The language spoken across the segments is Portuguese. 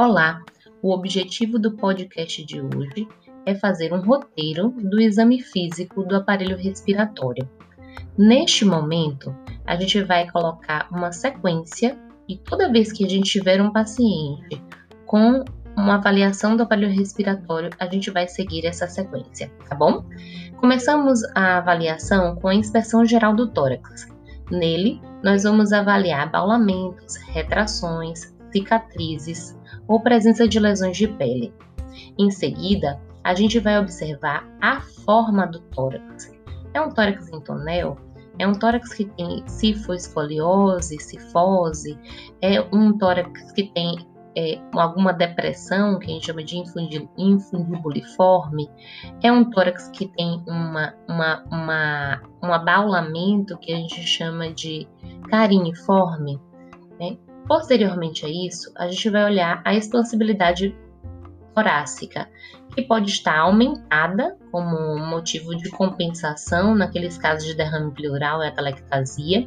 Olá, o objetivo do podcast de hoje é fazer um roteiro do exame físico do aparelho respiratório. Neste momento, a gente vai colocar uma sequência e toda vez que a gente tiver um paciente com uma avaliação do aparelho respiratório, a gente vai seguir essa sequência, tá bom? Começamos a avaliação com a inspeção geral do tórax. Nele, nós vamos avaliar baulamentos, retrações, cicatrizes ou presença de lesões de pele. Em seguida, a gente vai observar a forma do tórax. É um tórax em tonel? É um tórax que tem cifoescoliose, cifose? É um tórax que tem é, alguma depressão, que a gente chama de infundibuliforme? É um tórax que tem uma, uma, uma, um abaulamento que a gente chama de cariniforme? Né? Posteriormente a isso, a gente vai olhar a expansibilidade torácica, que pode estar aumentada como motivo de compensação naqueles casos de derrame pleural e atelectasia,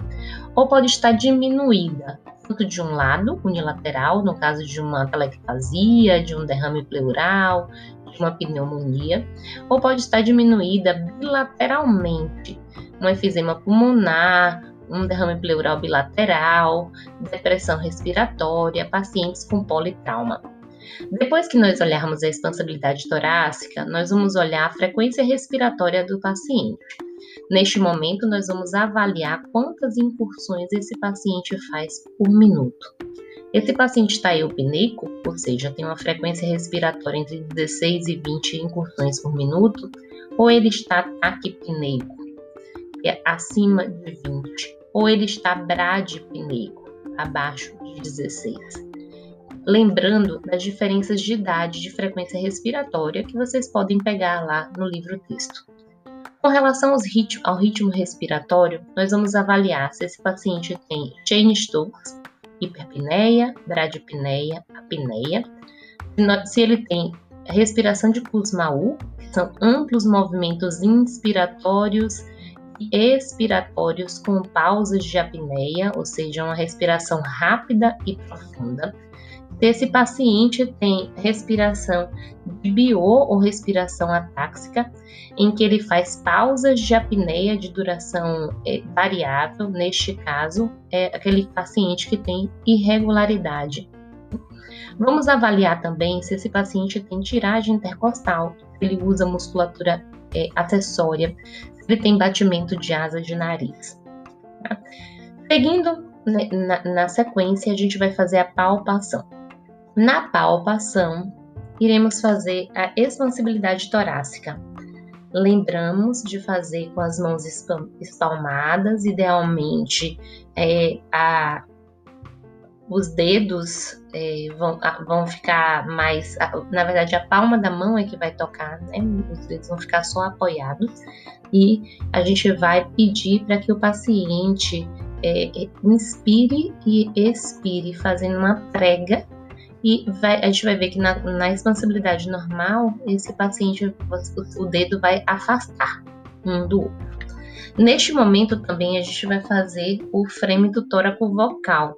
ou pode estar diminuída, tanto de um lado, unilateral, no caso de uma atelectasia, de um derrame pleural, de uma pneumonia, ou pode estar diminuída bilateralmente, um efizema pulmonar, um derrame pleural bilateral, depressão respiratória, pacientes com politrauma. Depois que nós olharmos a expansibilidade torácica, nós vamos olhar a frequência respiratória do paciente. Neste momento, nós vamos avaliar quantas incursões esse paciente faz por minuto. Esse paciente está eupneico, ou seja, tem uma frequência respiratória entre 16 e 20 incursões por minuto, ou ele está taquipneico, que é acima de 20 ou ele está bradipneico, abaixo de 16. Lembrando das diferenças de idade de frequência respiratória que vocês podem pegar lá no livro texto. Com relação ao ritmo respiratório, nós vamos avaliar se esse paciente tem Cheyne-Stokes, hiperpneia, bradipneia, apneia, se ele tem respiração de Kussmaul, que são amplos movimentos inspiratórios expiratórios com pausas de apneia, ou seja, uma respiração rápida e profunda. Se esse paciente tem respiração bio ou respiração atáxica, em que ele faz pausas de apneia de duração é, variável, neste caso, é aquele paciente que tem irregularidade. Vamos avaliar também se esse paciente tem tiragem intercostal, ele usa musculatura é, acessória, ele tem batimento de asa de nariz. Tá? Seguindo né, na, na sequência, a gente vai fazer a palpação. Na palpação, iremos fazer a expansibilidade torácica. Lembramos de fazer com as mãos espalmadas, idealmente é, a os dedos é, vão, vão ficar mais. Na verdade, a palma da mão é que vai tocar, né? Os dedos vão ficar só apoiados. E a gente vai pedir para que o paciente é, inspire e expire, fazendo uma prega. E vai, a gente vai ver que na, na expansibilidade normal, esse paciente, o, o dedo vai afastar um do outro. Neste momento também a gente vai fazer o frêmito tóraco vocal,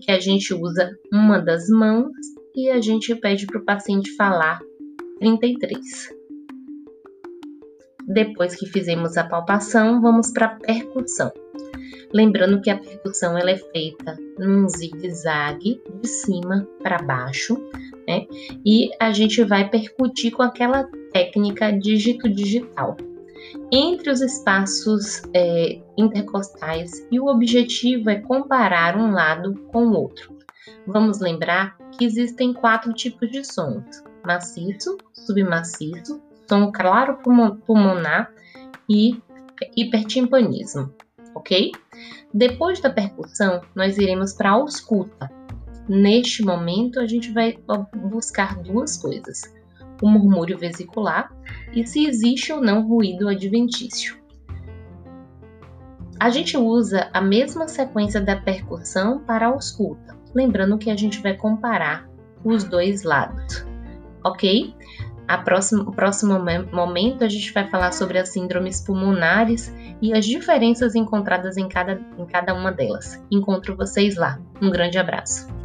que a gente usa uma das mãos e a gente pede para o paciente falar 33. Depois que fizemos a palpação, vamos para a percussão. Lembrando que a percussão ela é feita num zigue-zague de cima para baixo, né? E a gente vai percutir com aquela técnica dígito digital entre os espaços é, intercostais e o objetivo é comparar um lado com o outro. Vamos lembrar que existem quatro tipos de sons: maciço, submaciço, som claro pulmonar e hipertimpanismo, ok? Depois da percussão, nós iremos para a ausculta. Neste momento, a gente vai buscar duas coisas: o murmúrio vesicular e se existe ou não ruído adventício. A gente usa a mesma sequência da percussão para a ausculta, lembrando que a gente vai comparar os dois lados, ok? Próxima, o próximo momento a gente vai falar sobre as síndromes pulmonares e as diferenças encontradas em cada, em cada uma delas. Encontro vocês lá. Um grande abraço.